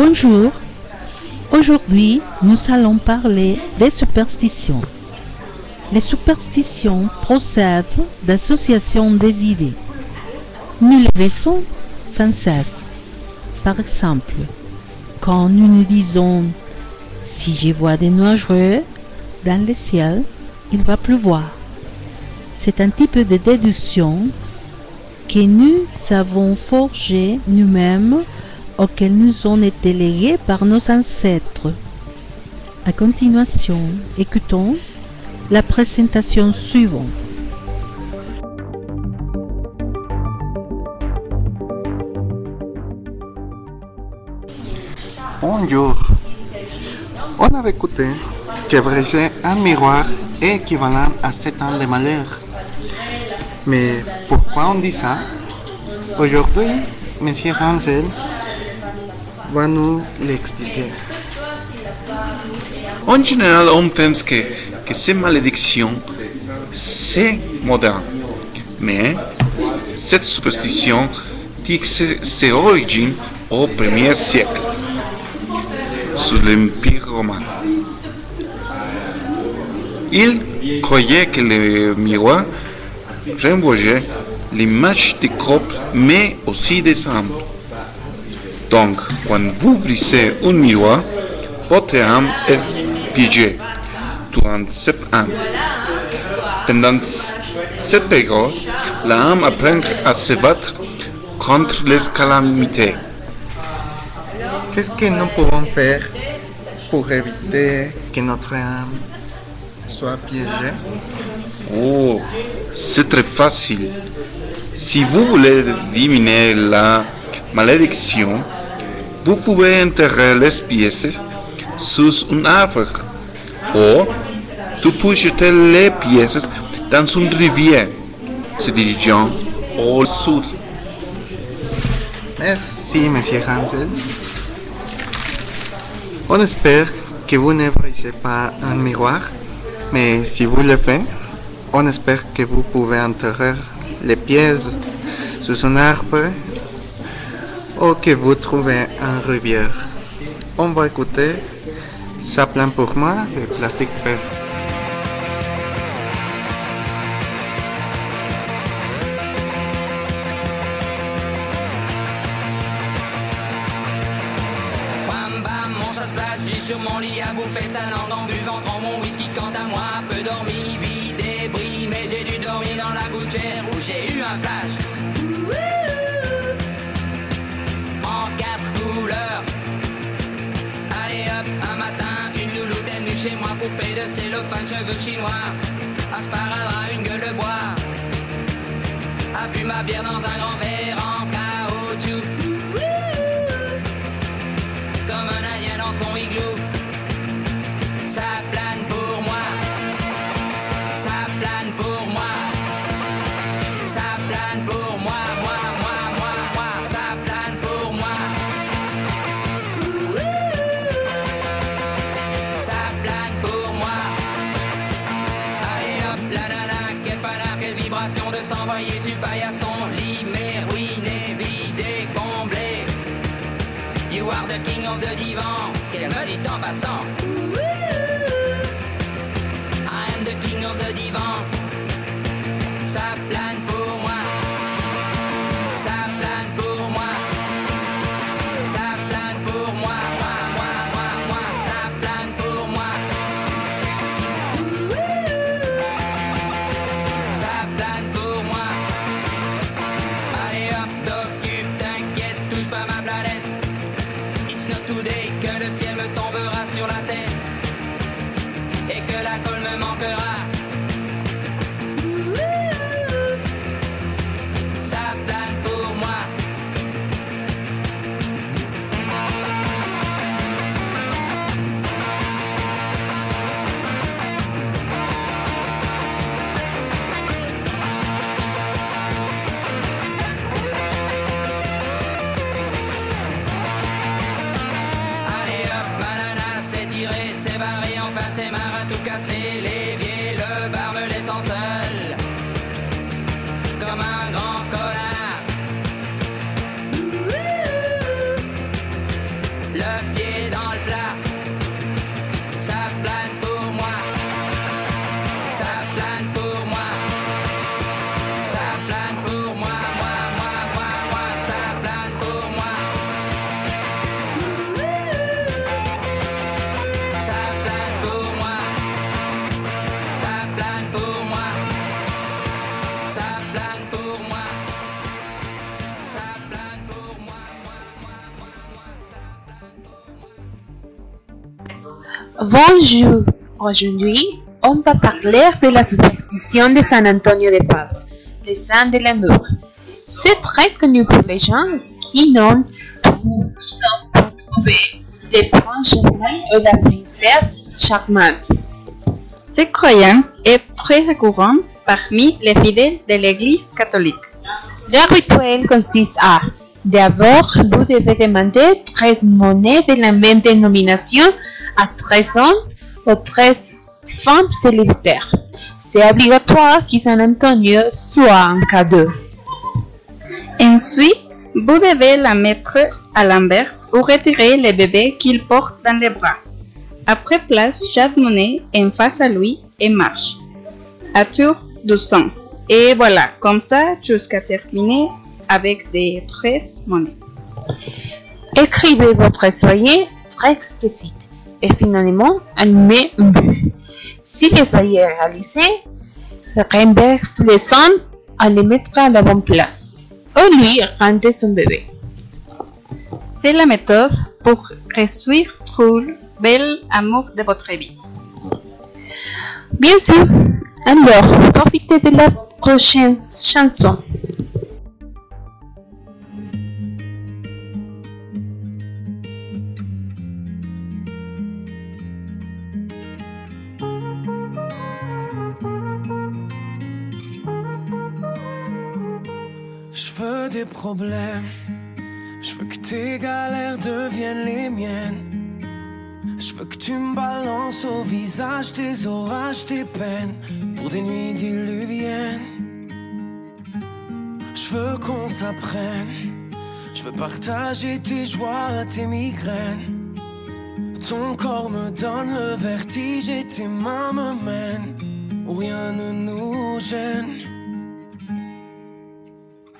Bonjour. Aujourd'hui, nous allons parler des superstitions. Les superstitions procèdent d'associations des idées. Nous les faisons sans cesse. Par exemple, quand nous nous disons si je vois des nuages dans le ciel, il va pleuvoir. C'est un type de déduction que nous avons forgé nous-mêmes auquel nous ont été légués par nos ancêtres. À continuation, écoutons la présentation suivante. Bonjour. On avait écouté que briser un miroir est équivalent à 7 ans de malheur. Mais pourquoi on dit ça? Aujourd'hui, M. Hansel va nous l'expliquer. En général, on pense que, ces malédictions, c'est moderne. Mais cette superstition dit ses origines au premier siècle, sous l'Empire romain. Il croyait que le miroir renvoyait l'image des corps, mais aussi des âmes. Donc, quand vous brisez un miroir, votre âme est piégée durant sept ans. Pendant cette période, l'âme apprend à se battre contre les calamités. Qu'est-ce que nous pouvons faire pour éviter que notre âme soit piégée? Oh, c'est très facile. Si vous voulez diminuer la malédiction, vous pouvez enterrer les pièces sous un arbre. Ou tu peux jeter les pièces dans une rivière se dirigeant au sud. Merci, Monsieur Hansel. On espère que vous ne brisez pas un miroir, mais si vous le faites, on espère que vous pouvez enterrer les pièces sous un arbre ou que vous trouvez un rivière. On va écouter Ça plein pour moi de Plastic Père. Sur mon lit à bouffer sa langue en buvant mon whisky quant à moi, peu dormi, vie débris, mais j'ai dû dormir dans la gouttière où j'ai eu un flash. Poupée de cellophane, cheveux chinois, un sparadrap, une gueule de bois. A bu ma bière dans un grand verre sur le paillasson. Limé, ruiné, vidé, comblé. You are the king of the divan. Qu'elle me dit en passant. I am the king of the divan. Ça plane Bonjour. Aujourd'hui, on va parler de la superstition de San Antonio de Padua, le saint de l'amour. C'est très connu pour les gens qui n'ont ou qui n'ont pas trouvé le prince charmant ou la princesse charmante. Cette croyance est très récurrente parmi les fidèles de l'Église catholique. Le rituel consiste à D'abord, vous devez demander 13 monnaies de la même dénomination à 13 hommes ou 13 femmes célibataires. C'est obligatoire que San Antonio soit un cadeau. Ensuite, vous devez la mettre à l'inverse ou retirer le bébé qu'il porte dans les bras. Après, place chaque monnaie en face à lui et marche. À tour de sang. Et voilà, comme ça jusqu'à terminer avec des 13 monnaies. Écrivez votre soyer très explicite et finalement animez un but. Si le soyer est réalisé, renverse les sang à les mettre à la bonne place. Ou lui rendez son bébé. C'est la méthode pour réussir tout bel amour de votre vie. Bien sûr. Alors, profitez de la prochaine chanson. Des problèmes. Je veux que tes galères deviennent les miennes. Je veux que tu me balances au visage des orages, des peines pour des nuits diluviennes. Je veux qu'on s'apprenne. Je veux partager tes joies, tes migraines. Ton corps me donne le vertige et tes mains me mènent rien ne nous gêne.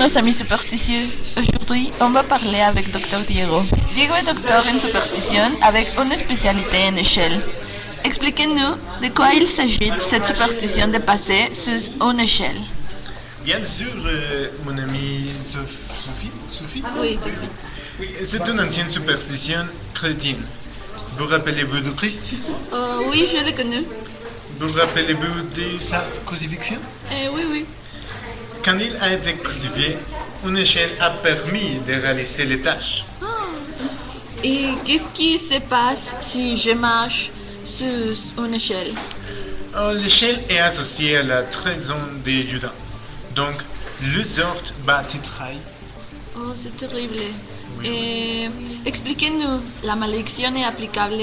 Nos amis superstitieux. Aujourd'hui, on va parler avec Dr Diego. Diego est docteur en superstition avec une spécialité en échelle. Expliquez-nous de quoi il s'agit de cette superstition de passer sous une échelle. Bien sûr, euh, mon ami Sophie, Sophie Oui, c'est vrai. Oui, c'est une ancienne superstition chrétienne. Vous rappelez-vous de Christ? Euh, oui, je l'ai connu. Vous rappelez-vous de sa crucifixion? Eh oui, oui. Quand il a été crucifié, une échelle a permis de réaliser les tâches. Et qu'est-ce qui se passe si je marche sur une échelle? Euh, L'échelle est associée à la trahison de Judas. Donc, le sort va te trahir. Oh, c'est terrible. Et expliquez-nous, la malédiction est applicable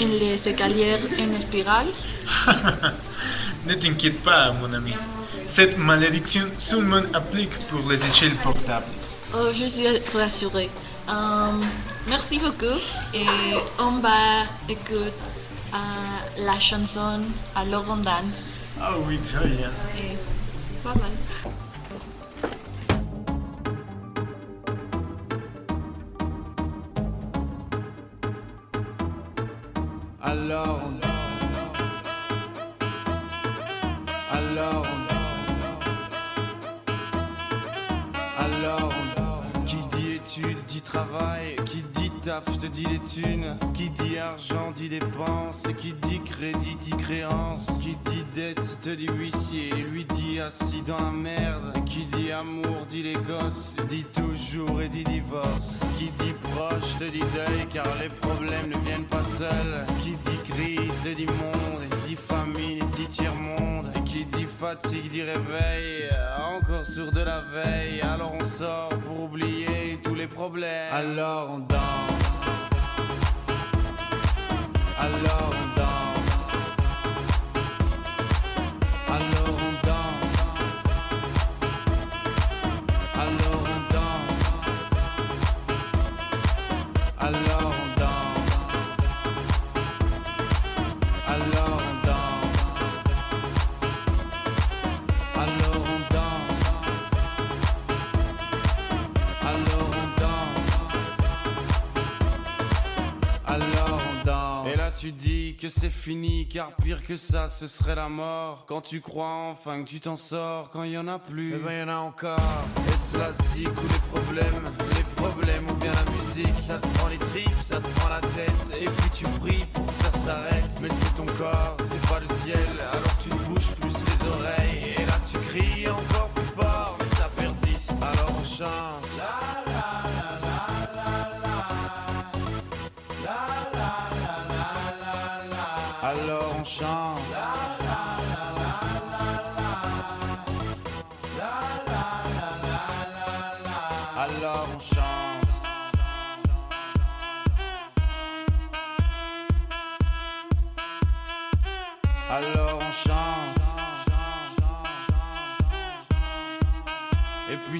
en les escaliers en spirale? Ne t'inquiète pas, mon ami. Cette malédiction seulement applique pour les échelles portables. Oh, je suis rassurée. Euh, merci beaucoup. Et on va écouter euh, la chanson Alors on danse. Ah oui, très bien. Et pas mal. Alors on taf te dit les thunes. Qui dit argent dit dépenses. Qui dit crédit dit créance. Qui dit dette te dit huissier. Et lui dit assis dans la merde. Qui dit amour dit les gosses. Dit toujours et dit divorce. Qui dit proche te dit deuil Car les problèmes ne viennent pas seuls. Qui dit crise te dit monde fatigue dit réveil Encore sur de la veille. Alors on sort pour oublier tous les problèmes. Alors on danse. Alors on danse que c'est fini car pire que ça ce serait la mort. Quand tu crois enfin que tu t'en sors quand il y en a plus. Eh ben y en a encore. Est-ce la zik ou les problèmes Les problèmes ou bien la musique Ça te prend les tripes, ça te prend la tête. Et puis tu pries pour que ça s'arrête Mais c'est ton corps,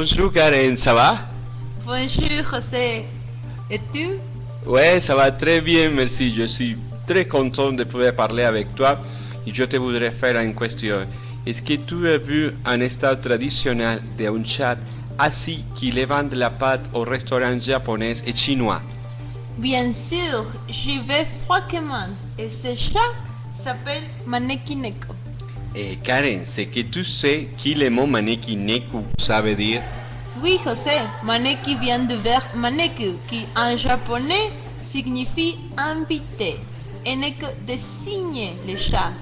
Bonjour Karen, ça va? Bonjour José. Et tu? Ouais, ça va très bien, merci. Je suis très content de pouvoir parler avec toi et je te voudrais faire une question. Est-ce que tu as vu un style traditionnel d'un chat assis qui vendent la pâte au restaurant japonais et chinois? Bien sûr, j'y vais fréquemment. Et ce chat s'appelle Maneki Et Karen, c'est que tu sais qui le mot maneki neku veut dire Oui, José, Maneki vient du verbe maneku, qui en japonais signifie invité, et n'est que désigner le chat.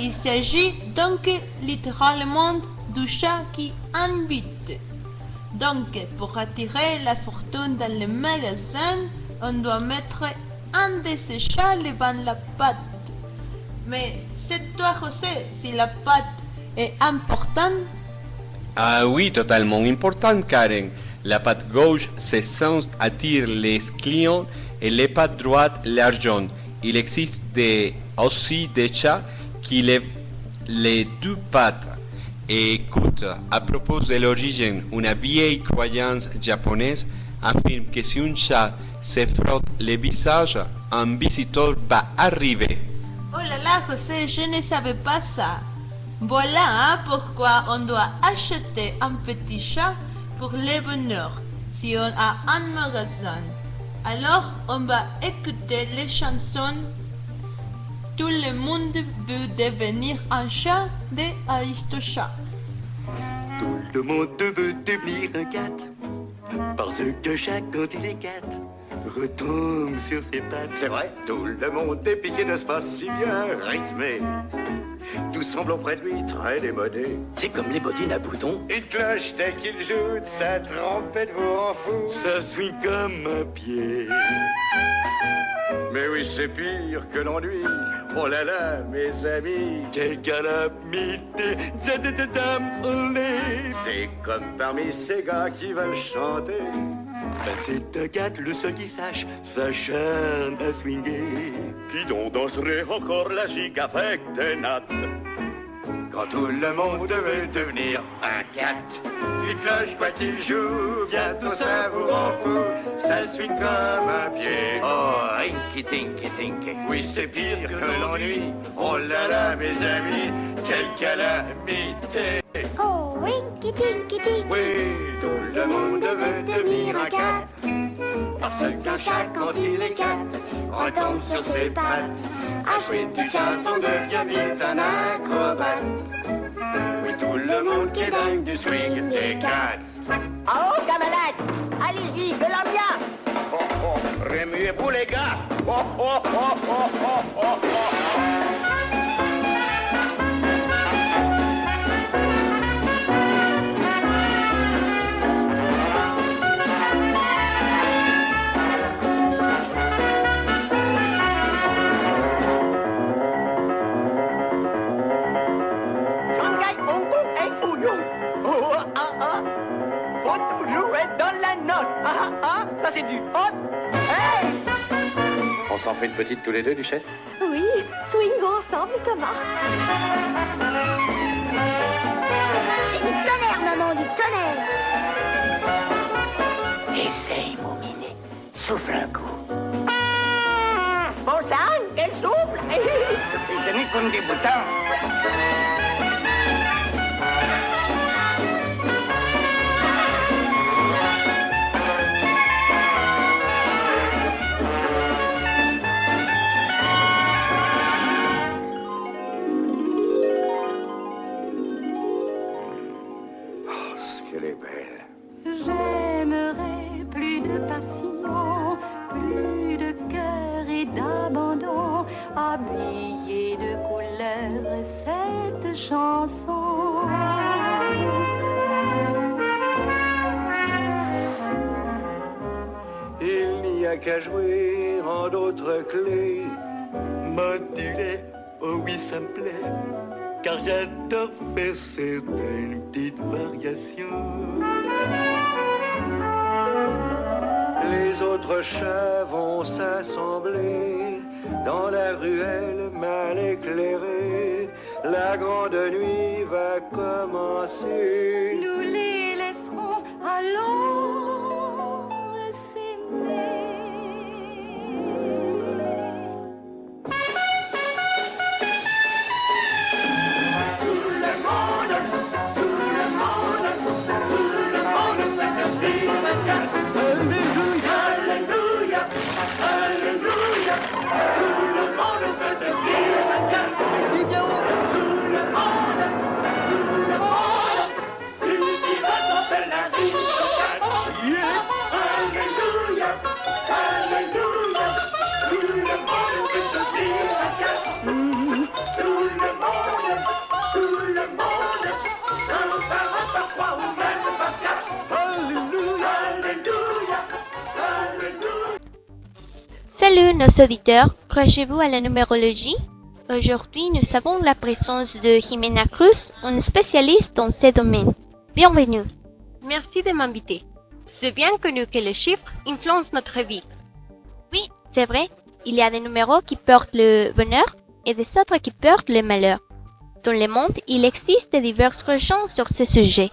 Il s'agit donc littéralement du chat qui invite. Donc, pour attirer la fortune dans le magasin, on doit mettre un de ces chats devant la pâte. Mais c'est toi, José, si la pâte est importante. Ah oui, totalement important, Karen. La patte gauche, c'est sens attire les clients et les pattes droites, l'argent. Il existe aussi des chats qui les, les deux pattes. Et écoute, à propos de l'origine, une vieille croyance japonaise affirme que si un chat se frotte le visage, un visiteur va arriver. Oh là là, José, je ne savais pas ça. Voilà hein, pourquoi on doit acheter un petit chat pour le bonheur si on a un magasin. Alors, on va écouter les chansons. Tout le monde veut devenir un chat de Aristochat. Tout le monde veut devenir un cat Parce que chaque quand est Retombe sur ses pattes. C'est vrai, tout le monde est piqué de ce pas si bien rythmé. Tout semble auprès de lui très démodé. C'est comme les bottines à boutons. Il cloche dès qu'il joue de sa trompette vous en fout. Ça suit comme un pied. Mais oui, c'est pire que l'ennui. Oh là là, mes amis, quelle calamité. C'est comme parmi ces gars qui veulent chanter. Ben, c'est un gars, le seul qui sache, s'acharne à swinguer. Qui donc danserait encore la gigue avec des nattes? Quand tout le monde veut devenir un cat, il cloche quoi qu'il joue, bientôt ça vous rend fou, ça suit comme un pied. Oh, rinky tinky tinky, oui c'est pire que l'ennui. Oh là là mes amis, quelle calamité. Oh, winky tinky tinky. Oui, tout le monde veut devenir un cat. Parce qu'un chat quand il est cat, retombe sur ses pattes. À jouer du jazz, on devient vite un acrobate. Oui, tout le monde qui est dingue du swing des cats. Oh, camarade, allez-y, de la bien. Oh, oh, remuez-vous les gars. Oh, oh, oh, oh, oh, oh, oh. Du hot. Hey! On s'en fait une petite tous les deux, Duchesse? Oui, swingons ensemble, Thomas. C'est du tonnerre, maman, du tonnerre. Essaye, mon minet. Souffle un coup. Bon sang, quel souffle Et ce n'est comme des boutons. Habiller de couleur cette chanson. Il n'y a qu'à jouer en d'autres clés. Modulé, oh oui, ça me plaît. Car j'adore faire certaines petites variations. Les autres chats vont s'assembler dans la ruelle mal éclairée. La grande nuit va commencer. Nous les laisserons allons Salut nos auditeurs, croyez-vous à la numérologie? Aujourd'hui, nous avons la présence de Jimena Cruz, une spécialiste dans ce domaine. Bienvenue. Merci de m'inviter. C'est bien connu que les chiffres influencent notre vie. Oui, c'est vrai. Il y a des numéros qui portent le bonheur et des autres qui portent le malheur. Dans le monde, il existe diverses religions sur ce sujet.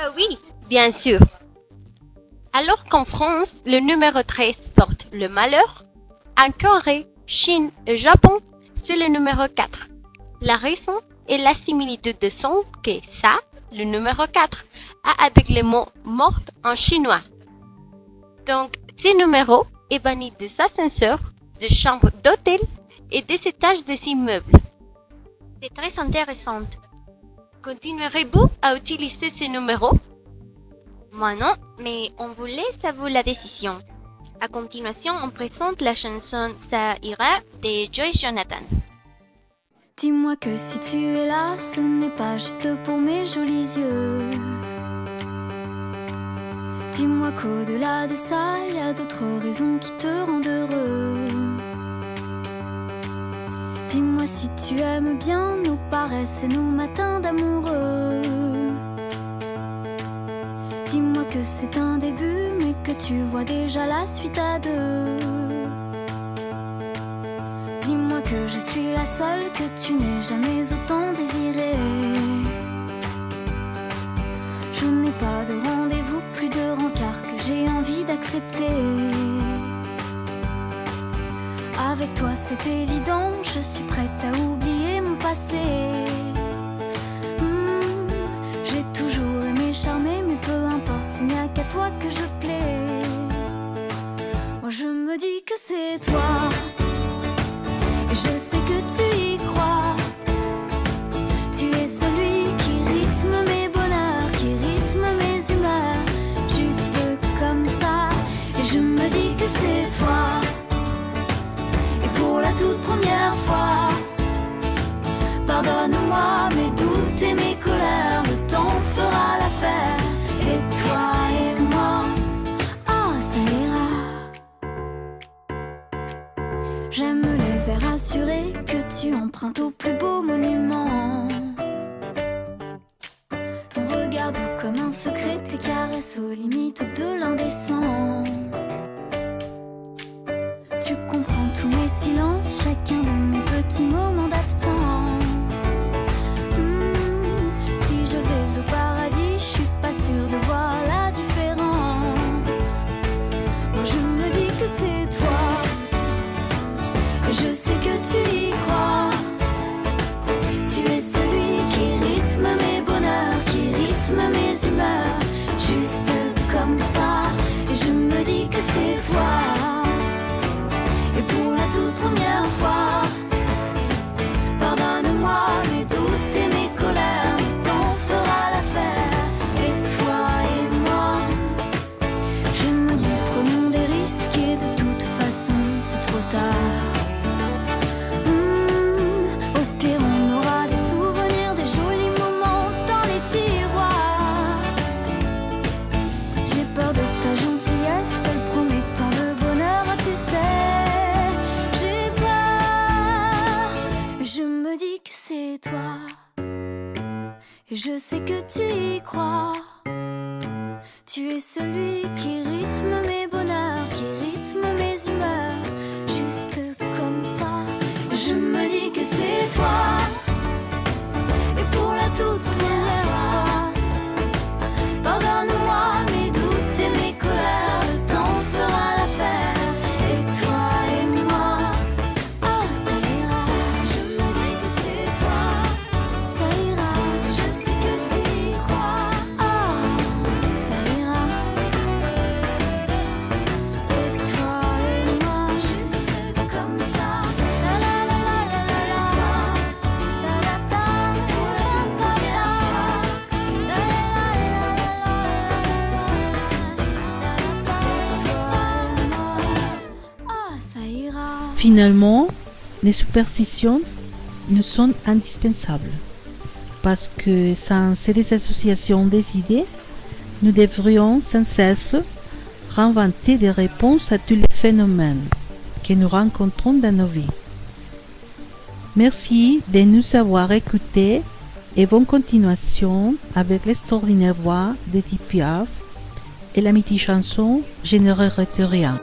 Ah oui, bien sûr. Alors qu'en France, le numéro 13 porte le malheur, en Corée, Chine et Japon, c'est le numéro 4. La raison est la similitude de son que ça, le numéro 4, a avec le mot morte en chinois. Donc, ce numéro est banni des ascenseurs, des chambres d'hôtel et des étages des immeubles. C'est très intéressant. Continuerez-vous à utiliser ce numéro Moi non, mais on vous laisse à vous la décision. À continuation, on présente la chanson Ça ira de Joyce Jonathan. Dis-moi que si tu es là, ce n'est pas juste pour mes jolis yeux. Dis-moi qu'au-delà de ça, il y a d'autres raisons qui te rendent heureux. Tu aimes bien nos paresses et nos matins d'amoureux. Dis-moi que c'est un début, mais que tu vois déjà la suite à deux. Dis-moi que je suis la seule que tu n'aies jamais autant désirée. Je n'ai pas de rendez-vous, plus de rencard que j'ai envie d'accepter. Avec toi c'est évident, je suis prête à oublier mon passé. Hmm, j'ai toujours aimé charmer, mais peu importe s'il n'y a qu'à toi que je plais. Moi je me dis que c'est toi. Je sais que tu y crois. Tu es celui qui rythme mes Finalement, les superstitions ne sont indispensables parce que sans ces associations des idées, nous devrions sans cesse réinventer des réponses à tous les phénomènes. que nous rencontrons dans nos vies. Merci de nous avoir écoutés et bonne continuation avec l'extraordinaire voix de Piaf et la mythique chanson Je ne rien.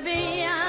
devia